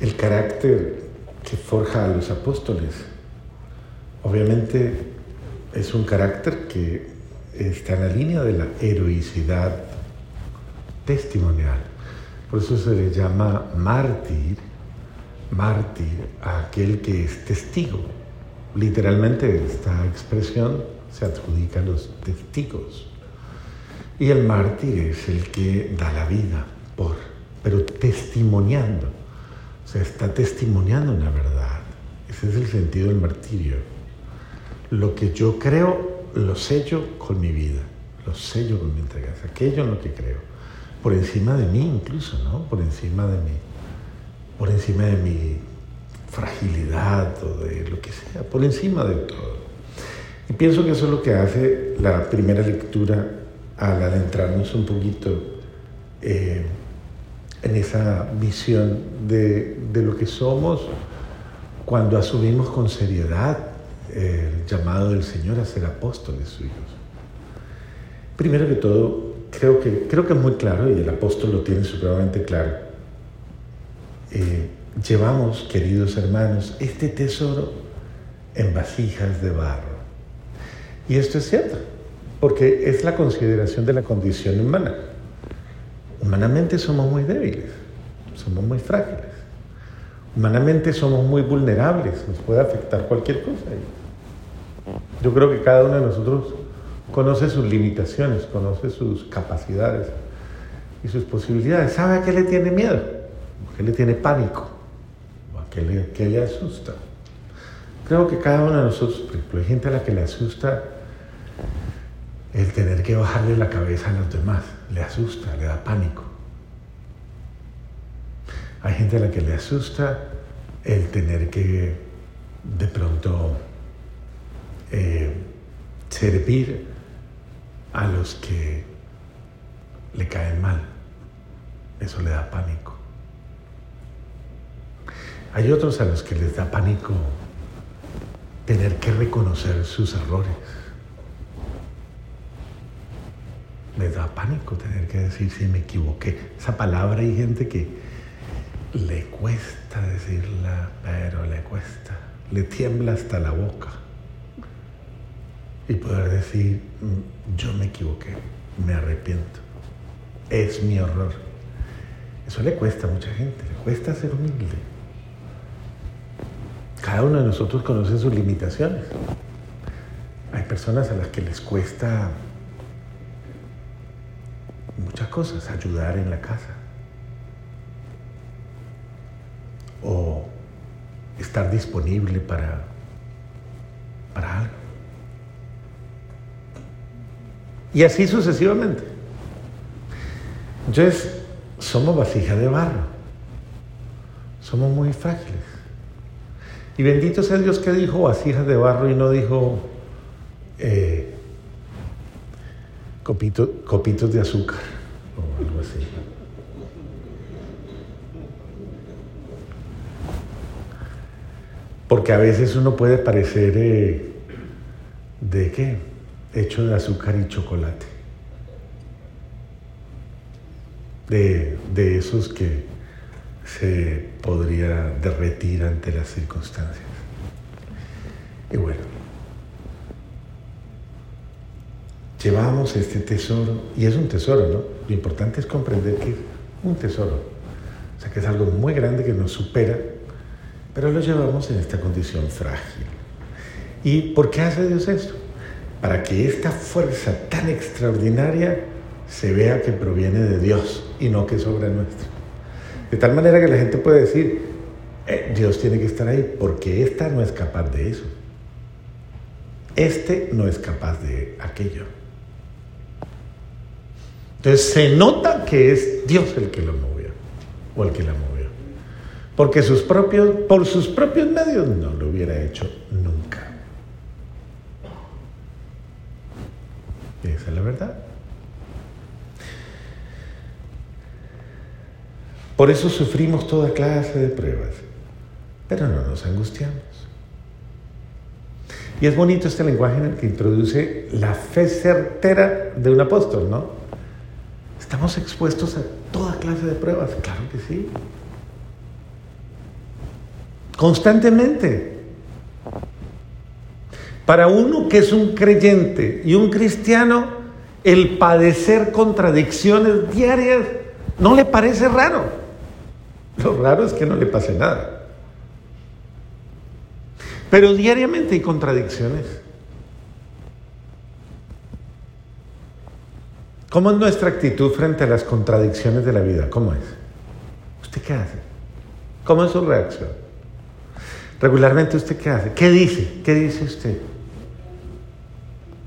el carácter que forja a los apóstoles. Obviamente es un carácter que está en la línea de la heroicidad testimonial. Por eso se le llama mártir, mártir a aquel que es testigo. Literalmente esta expresión se adjudica a los testigos. Y el mártir es el que da la vida por, pero testimoniando. Sea, está testimoniando una verdad. Ese es el sentido del martirio. Lo que yo creo, lo sello con mi vida, lo sello con mi entrega. Aquello en lo que creo. Por encima de mí incluso, ¿no? Por encima de mí. Por encima de mi fragilidad o de lo que sea. Por encima de todo. Y pienso que eso es lo que hace la primera lectura al adentrarnos un poquito eh, en esa visión de, de, lo que somos cuando asumimos con seriedad el llamado del Señor a ser apóstoles suyos. Primero que todo, creo que, creo que es muy claro, y el apóstol lo tiene supremamente claro, eh, llevamos, queridos hermanos, este tesoro en vasijas de barro. Y esto es cierto, porque es la consideración de la condición humana. Humanamente somos muy débiles, somos muy frágiles. Humanamente somos muy vulnerables, nos puede afectar cualquier cosa. Yo creo que cada uno de nosotros conoce sus limitaciones, conoce sus capacidades y sus posibilidades. ¿Sabe a qué le tiene miedo? ¿A qué le tiene pánico? ¿A qué le, qué le asusta? Creo que cada uno de nosotros, por ejemplo, hay gente a la que le asusta el tener que bajarle la cabeza a los demás, le asusta, le da pánico. Hay gente a la que le asusta el tener que de pronto eh, servir a los que le caen mal. Eso le da pánico. Hay otros a los que les da pánico tener que reconocer sus errores. Les da pánico tener que decir si me equivoqué. Esa palabra hay gente que le cuesta decirla, pero le cuesta. Le tiembla hasta la boca. Y poder decir, yo me equivoqué, me arrepiento. Es mi horror. Eso le cuesta a mucha gente, le cuesta ser humilde. Cada uno de nosotros conoce sus limitaciones. Hay personas a las que les cuesta muchas cosas, ayudar en la casa o estar disponible para, para algo. Y así sucesivamente. Entonces, somos vasija de barro. Somos muy frágiles. Y bendito sea Dios que dijo vasijas de barro y no dijo eh, copito, copitos de azúcar o algo así. Porque a veces uno puede parecer eh, de qué? Hecho de azúcar y chocolate. De, de esos que se podría derretir ante las circunstancias. Y bueno, llevamos este tesoro, y es un tesoro, ¿no? Lo importante es comprender que es un tesoro, o sea que es algo muy grande que nos supera, pero lo llevamos en esta condición frágil. ¿Y por qué hace Dios esto? Para que esta fuerza tan extraordinaria se vea que proviene de Dios y no que sobra nuestro. De tal manera que la gente puede decir, eh, Dios tiene que estar ahí, porque esta no es capaz de eso. Este no es capaz de aquello. Entonces se nota que es Dios el que lo movió o el que la movió. Porque por sus propios medios no lo hubiera hecho nunca. Esa es la verdad. Por eso sufrimos toda clase de pruebas, pero no nos angustiamos. Y es bonito este lenguaje en el que introduce la fe certera de un apóstol, ¿no? Estamos expuestos a toda clase de pruebas, claro que sí. Constantemente. Para uno que es un creyente y un cristiano, el padecer contradicciones diarias no le parece raro. Lo raro es que no le pase nada. Pero diariamente hay contradicciones. ¿Cómo es nuestra actitud frente a las contradicciones de la vida? ¿Cómo es? ¿Usted qué hace? ¿Cómo es su reacción? Regularmente usted qué hace? ¿Qué dice? ¿Qué dice usted?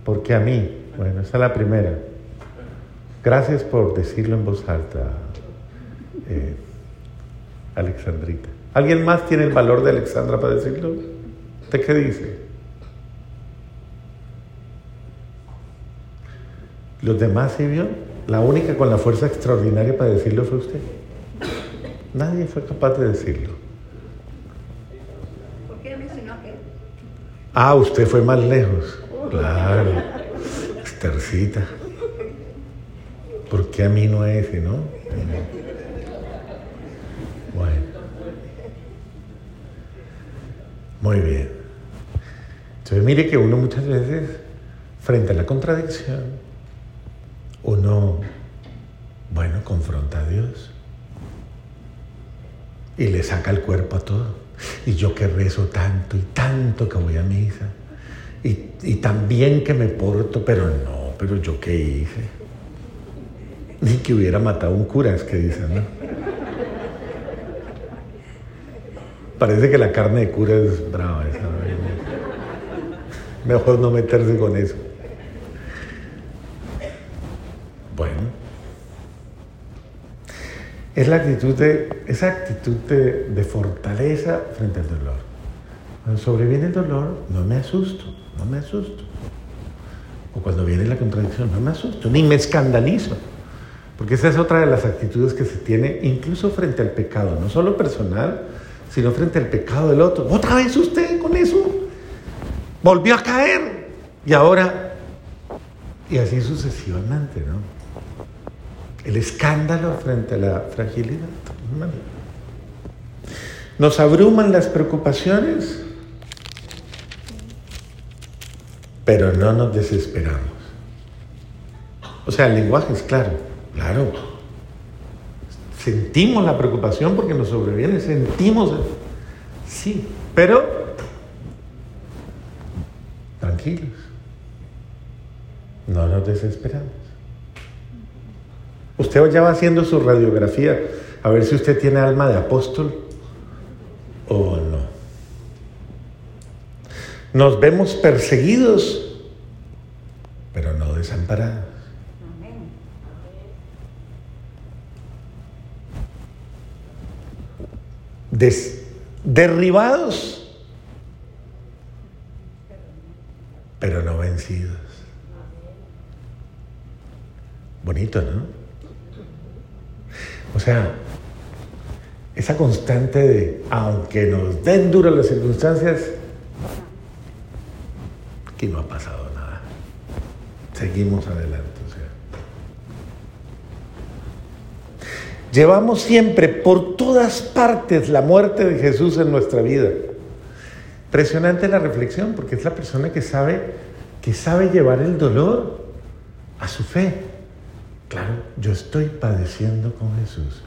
Porque a mí, bueno, esa es la primera. Gracias por decirlo en voz alta, eh, Alexandrita. ¿Alguien más tiene el valor de Alexandra para decirlo? ¿Usted qué dice? ¿Los demás se vio? La única con la fuerza extraordinaria para decirlo fue usted. Nadie fue capaz de decirlo. Ah, usted fue más lejos. Claro. Estercita. ¿Por qué a mí no ese, no? Bueno. Muy bien. Entonces mire que uno muchas veces, frente a la contradicción, uno, bueno, confronta a Dios y le saca el cuerpo a todo. Y yo que rezo tanto y tanto que voy a misa. Y, y tan bien que me porto, pero no, pero yo qué hice. Ni que hubiera matado un cura, es que dicen, ¿no? Parece que la carne de cura es brava esa. Mejor no meterse con eso. Es la actitud de, esa actitud de, fortaleza frente al dolor. Cuando sobreviene el dolor, no me asusto, no me asusto. O cuando viene la contradicción, no me asusto, ni me escandalizo. Porque esa es otra de las actitudes que se tiene incluso frente al pecado, no solo personal, sino frente al pecado del otro. Otra vez usted con eso volvió a caer y ahora, y así sucesivamente, ¿no? El escándalo frente a la fragilidad. Nos abruman las preocupaciones, pero no nos desesperamos. O sea, el lenguaje es claro, claro. Sentimos la preocupación porque nos sobreviene, sentimos, sí, pero tranquilos, no nos desesperamos. Usted ya va haciendo su radiografía a ver si usted tiene alma de apóstol o no. Nos vemos perseguidos, pero no desamparados. derribados, pero no vencidos. Bonito, ¿no? O sea, esa constante de, aunque nos den duras las circunstancias, aquí no ha pasado nada. Seguimos adelante. Llevamos siempre por todas partes la muerte de Jesús en nuestra vida. Impresionante la reflexión, porque es la persona que sabe, que sabe llevar el dolor a su fe. Claro, yo estoy padeciendo con Jesús.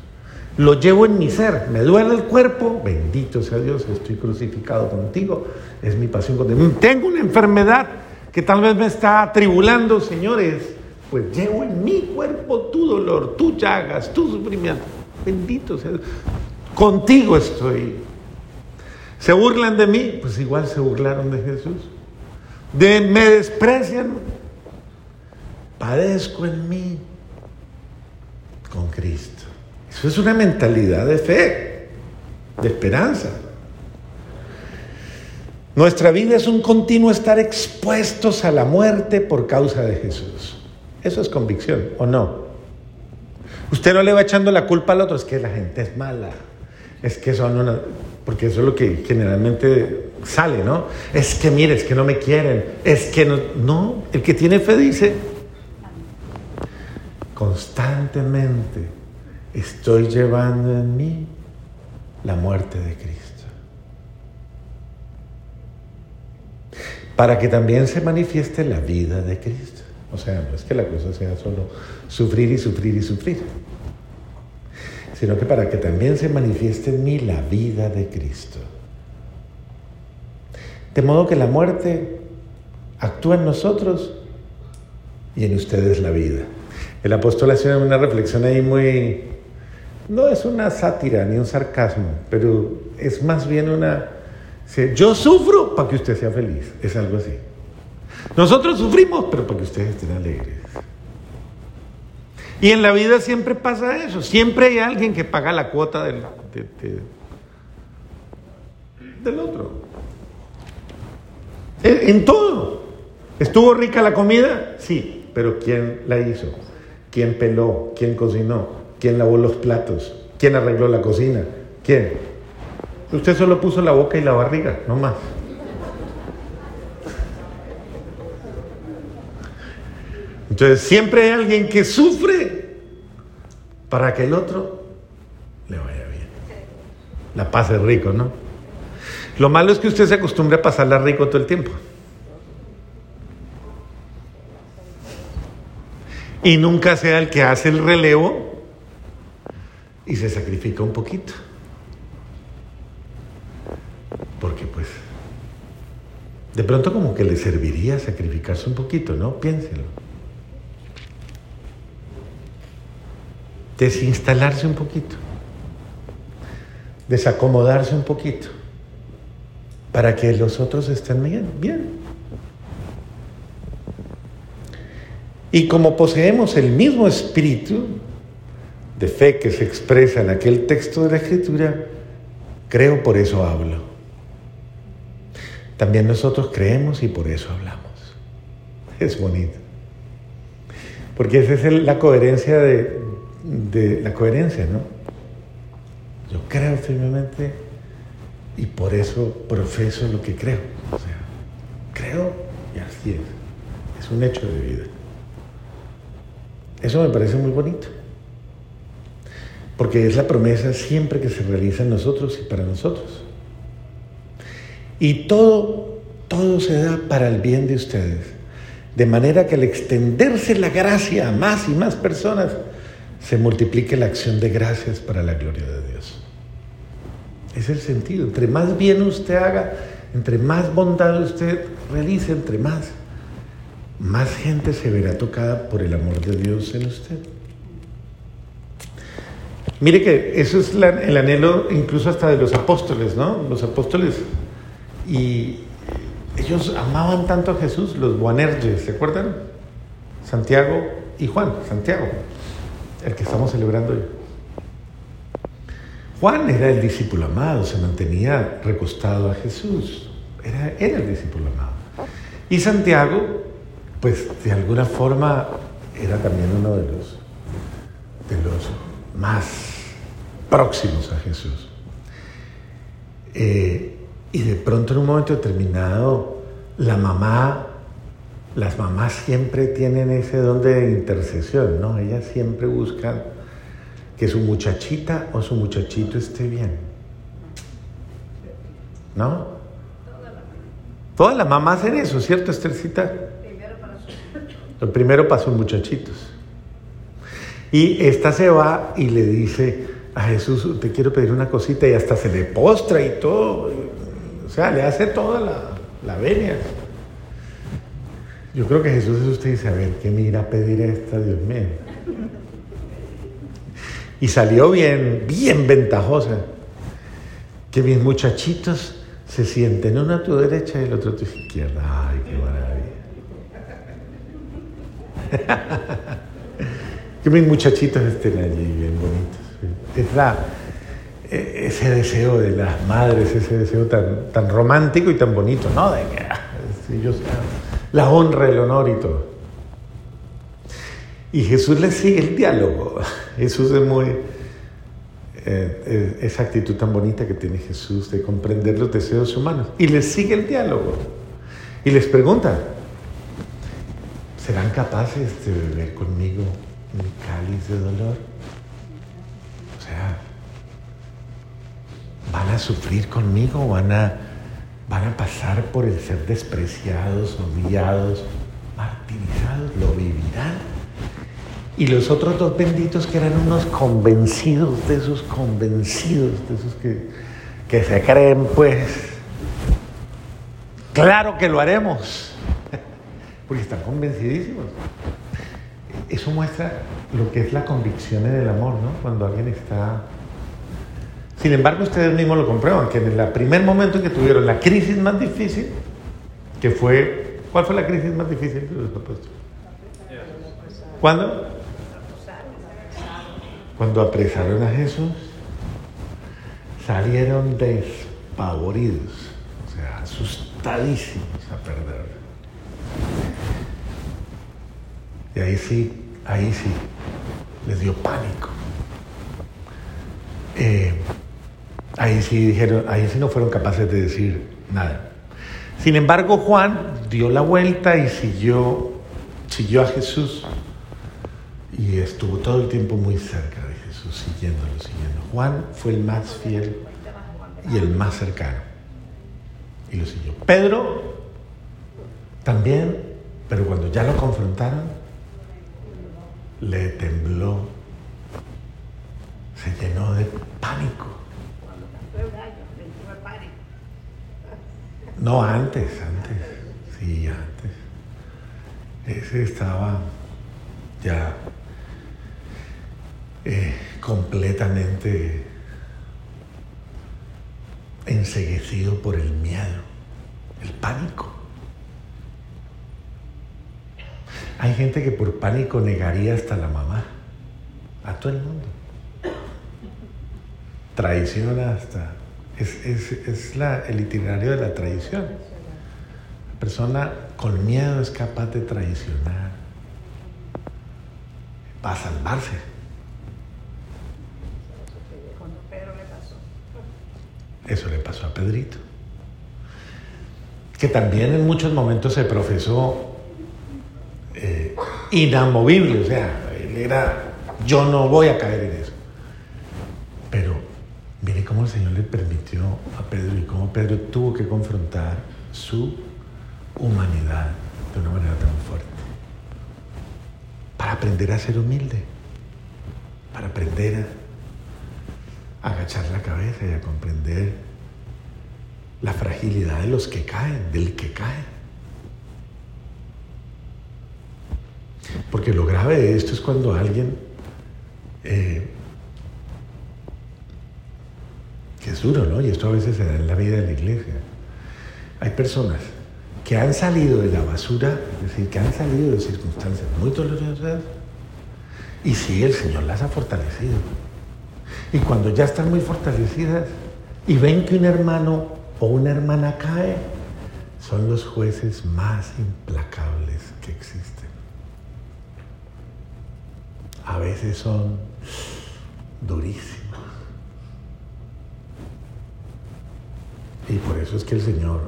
Lo llevo en mi ser, me duele el cuerpo, bendito sea Dios, estoy crucificado contigo, es mi pasión contigo. Tengo una enfermedad que tal vez me está atribulando, señores, pues llevo en mi cuerpo tu dolor, tu llagas, tu sufrimiento. Bendito sea Dios. Contigo estoy. ¿Se burlan de mí? Pues igual se burlaron de Jesús. De, me desprecian. Padezco en mí con Cristo. Eso es una mentalidad de fe, de esperanza. Nuestra vida es un continuo estar expuestos a la muerte por causa de Jesús. Eso es convicción, ¿o no? Usted no le va echando la culpa al otro, es que la gente es mala, es que son una... Porque eso es lo que generalmente sale, ¿no? Es que mire, es que no me quieren, es que no... No, el que tiene fe dice, constantemente estoy llevando en mí la muerte de Cristo. para que también se manifieste la vida de Cristo. O sea, no es que la cosa sea solo sufrir y sufrir y sufrir, sino que para que también se manifieste en mí la vida de Cristo. De modo que la muerte actúa en nosotros y en ustedes la vida. El apóstol hace una reflexión ahí muy, no es una sátira ni un sarcasmo, pero es más bien una, yo sufro para que usted sea feliz, es algo así. Nosotros sufrimos, pero para que ustedes estén alegres. Y en la vida siempre pasa eso, siempre hay alguien que paga la cuota del, del otro. En todo. ¿Estuvo rica la comida? Sí, pero ¿quién la hizo? ¿Quién peló? ¿Quién cocinó? ¿Quién lavó los platos? ¿Quién arregló la cocina? ¿Quién? Usted solo puso la boca y la barriga, no más. Entonces siempre hay alguien que sufre para que el otro le vaya bien. La pase rico, ¿no? Lo malo es que usted se acostumbre a pasarla rico todo el tiempo. Y nunca sea el que hace el relevo y se sacrifica un poquito. Porque pues, de pronto como que le serviría sacrificarse un poquito, ¿no? Piénselo. Desinstalarse un poquito. Desacomodarse un poquito. Para que los otros estén bien. bien. Y como poseemos el mismo espíritu de fe que se expresa en aquel texto de la Escritura, creo por eso hablo. También nosotros creemos y por eso hablamos. Es bonito. Porque esa es la coherencia de, la coherencia, ¿no? Yo creo firmemente y por eso profeso lo que creo. O sea, creo y así es. Es un hecho de vida. Eso me parece muy bonito. Porque es la promesa siempre que se realiza en nosotros y para nosotros. Y todo, todo se da para el bien de ustedes. De manera que al extenderse la gracia a más y más personas, se multiplique la acción de gracias para la gloria de Dios. Es el sentido. Entre más bien usted haga, entre más bondad usted realice, entre más, más gente se verá tocada por el amor de Dios en usted. Mire que eso es el anhelo incluso hasta de los apóstoles, ¿no? Los apóstoles y ellos amaban tanto a Jesús, los Boanerges, ¿se acuerdan? Santiago y Juan, Santiago, el que estamos celebrando hoy. Juan era el discípulo amado, se mantenía recostado a Jesús, era, era el discípulo amado. Y Santiago, pues de alguna forma era también uno de los, de los más próximos a Jesús. Eh, y de pronto en un momento determinado, la mamá, las mamás siempre tienen ese don de intercesión, ¿no? Ellas siempre buscan que su muchachita o su muchachito esté bien. ¿No? Todas las mamás hacen eso, ¿cierto, Esthercita? Lo primero para sus muchachitos. Y esta se va y le dice a Jesús, te quiero pedir una cosita y hasta se le postra y todo. O sea, le hace toda la, la venia. Yo creo que Jesús es usted dice, a ver, ¿qué me irá a pedir esta, Dios mío? Y salió bien, bien ventajosa. Que mis muchachitos se sienten uno a tu derecha y el otro a tu izquierda. Ay, qué maravilla. que mis muchachitos estén allí bien bonitos. Es la, e, ese deseo de las madres, ese deseo tan, tan romántico y tan bonito, ¿no? De que ah, ellos la honra, el honor y todo. Y Jesús le sigue el diálogo. Jesús es muy... Eh, esa actitud tan bonita que tiene Jesús de comprender los deseos humanos. Y les sigue el diálogo. Y les pregunta, ¿serán capaces de beber conmigo mi cáliz de dolor? O sea, ¿Van a sufrir conmigo? ¿Van a, van a pasar por el ser despreciados, humillados, martirizados, lo vivirán. Y los otros dos benditos que eran unos convencidos de esos convencidos, de esos que, que se creen pues, claro que lo haremos, porque están convencidísimos. Eso muestra lo que es la convicción en el amor, ¿no? Cuando alguien está sin embargo, ustedes mismos lo comprueban, que en el primer momento en que tuvieron la crisis más difícil, que fue, ¿cuál fue la crisis más difícil de los apóstoles? ¿Cuándo? Cuando apresaron a Jesús, salieron despavoridos, o sea, asustadísimos a perder. Y ahí sí, ahí sí, les dio pánico. Eh, Ahí sí dijeron, ahí sí no fueron capaces de decir nada. Sin embargo, Juan dio la vuelta y siguió, siguió a Jesús y estuvo todo el tiempo muy cerca de Jesús, siguiéndolo, siguiendo. Juan fue el más fiel y el más cercano y lo siguió. Pedro también, pero cuando ya lo confrontaron, le tembló, se llenó de pánico. No, antes, antes. Sí, antes. Ese estaba ya eh, completamente enseguecido por el miedo, el pánico. Hay gente que por pánico negaría hasta la mamá, a todo el mundo. Traiciona hasta es, el itinerario de la traición. La persona con miedo es capaz de traicionar va a salvarse. Eso le pasó a Pedrito. Que también en muchos momentos se profesó eh, inamovible, o sea, él era, yo no voy a caer en eso. Mire cómo el Señor le permitió a Pedro y cómo Pedro tuvo que confrontar su humanidad de una manera tan fuerte. Para aprender a ser humilde, para aprender a agachar la cabeza y a comprender la fragilidad de los que caen, del que cae. Porque lo grave de esto es cuando alguien eh, es duro, ¿no? Y esto a veces se da en la vida de la iglesia. Hay personas que han salido de la basura, es decir, que han salido de circunstancias muy dolorosas, y sí, el Señor las ha fortalecido. Y cuando ya están muy fortalecidas y ven que un hermano o una hermana cae, son los jueces más implacables que existen. A veces son durísimos. Y por eso es que el Señor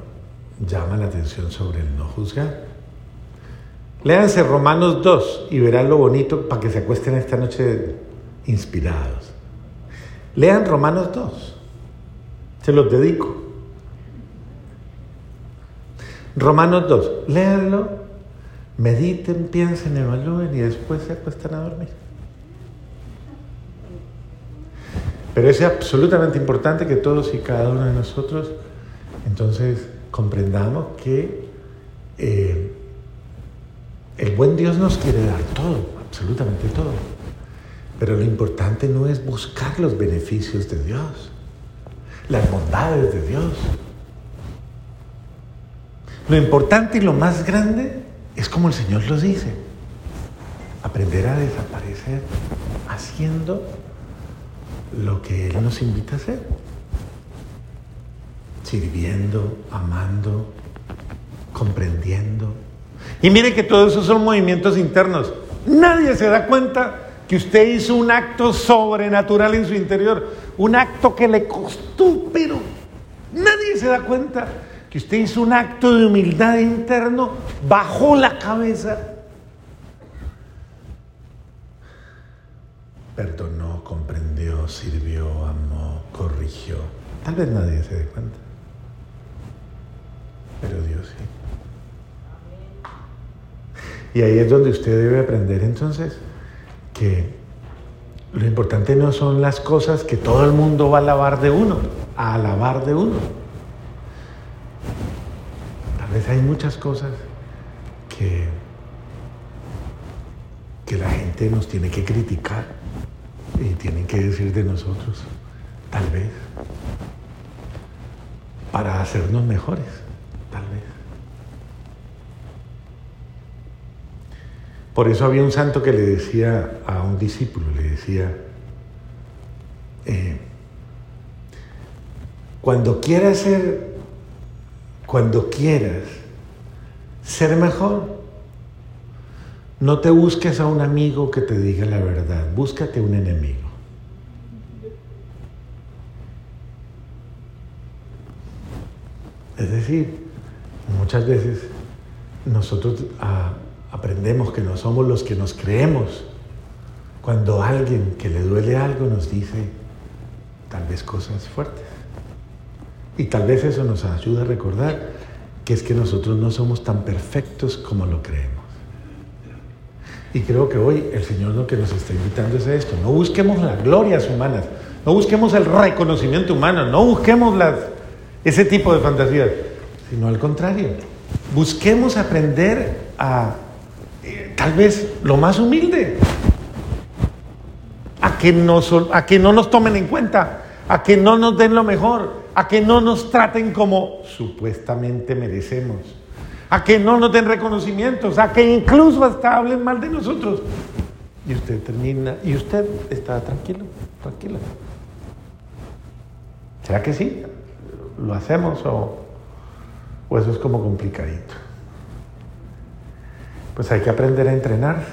llama la atención sobre el no juzgar. Léanse Romanos 2 y verán lo bonito para que se acuesten esta noche inspirados. Lean Romanos 2. Se los dedico. Romanos 2. Léanlo, mediten, piensen, evalúen y después se acuestan a dormir. Pero es absolutamente importante que todos y cada uno de nosotros entonces comprendamos que eh, el buen Dios nos quiere dar todo, absolutamente todo. Pero lo importante no es buscar los beneficios de Dios, las bondades de Dios. Lo importante y lo más grande es como el Señor lo dice, aprender a desaparecer haciendo lo que Él nos invita a hacer sirviendo, amando, comprendiendo. Y mire que todos esos son movimientos internos. Nadie se da cuenta que usted hizo un acto sobrenatural en su interior, un acto que le costó, pero nadie se da cuenta que usted hizo un acto de humildad interno, bajó la cabeza, perdonó, sirvió, amó, corrigió. Tal vez nadie se dé cuenta, pero Dios sí. Y ahí es donde usted debe aprender entonces que lo importante no son las cosas que todo el mundo va a alabar de uno, a alabar de uno. Tal vez hay muchas cosas que, que la gente nos tiene que criticar y tienen que decir de nosotros, tal vez, para hacernos mejores, tal vez. Por eso había un santo que le decía a un discípulo, le decía, eh, cuando quieras ser, cuando quieras ser mejor, no te busques a un amigo que te diga la verdad, búscate un enemigo. Es decir, muchas veces nosotros... Ah, aprendemos que no somos los que nos creemos. Cuando alguien que le duele algo nos dice tal vez cosas fuertes. Y tal vez eso nos ayuda a recordar que es que nosotros no somos tan perfectos como lo creemos. Y creo que hoy el Señor lo que nos está invitando es a esto. No busquemos las glorias humanas, no busquemos el reconocimiento humano, no busquemos ese tipo de fantasías, sino al contrario. Busquemos aprender a tal vez lo más humilde, a que, a que no nos tomen en cuenta, a que no nos den lo mejor, a que no nos traten como supuestamente merecemos, a que no nos den reconocimientos, a que incluso hasta hablen mal de nosotros. Y usted termina, y usted está tranquilo, tranquila. ¿Será que sí? ¿Lo hacemos o, o eso es como complicadito? pues hay que aprender a entrenar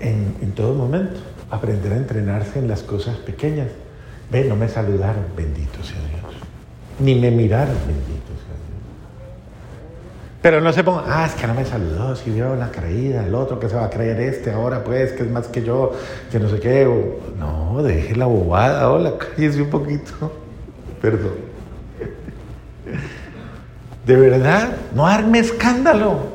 en, todo momento, aprender a entrenarse en las cosas pequeñas. Ve, no me saludaron, bendito sea Dios. Ni me miraron, bendito. Pero no se pongan, ah, es que no me saludó, si vio la creída, el otro que se va a creer este ahora, pues, que es más que yo, que no sé qué. no, deje la bobada, hola, cállese un poquito. Perdón. De verdad, no arme escándalo.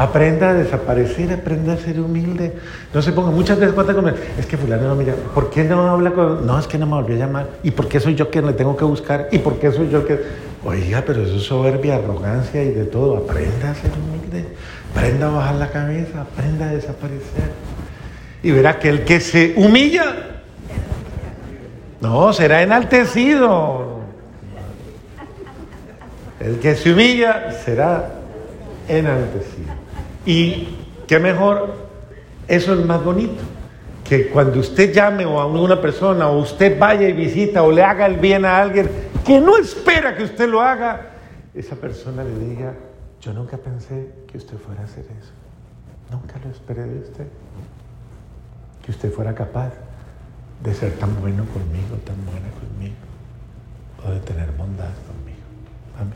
Aprenda a desaparecer, aprenda a ser humilde. No se ponga muchas veces cuenta con él. Es que fulano no me. ¿Por qué no habla con.? No, es que no me volvió a llamar. ¿Y por qué soy yo quien le tengo que buscar? ¿Y por qué soy yo que.? Oiga, pero eso es soberbia, arrogancia y de todo. Aprenda a ser humilde. Aprenda a bajar la cabeza. Aprenda a desaparecer. Y verá que el que se humilla. No, será enaltecido. El que se humilla será enaltecido. Y qué mejor, eso es más bonito, que cuando usted llame o a una persona, o usted vaya y visita, o le haga el bien a alguien que no espera que usted lo haga, esa persona le diga, yo nunca pensé que usted fuera a hacer eso, nunca lo esperé de usted, que usted fuera capaz de ser tan bueno conmigo, tan buena conmigo, o de tener bondad conmigo. Amén.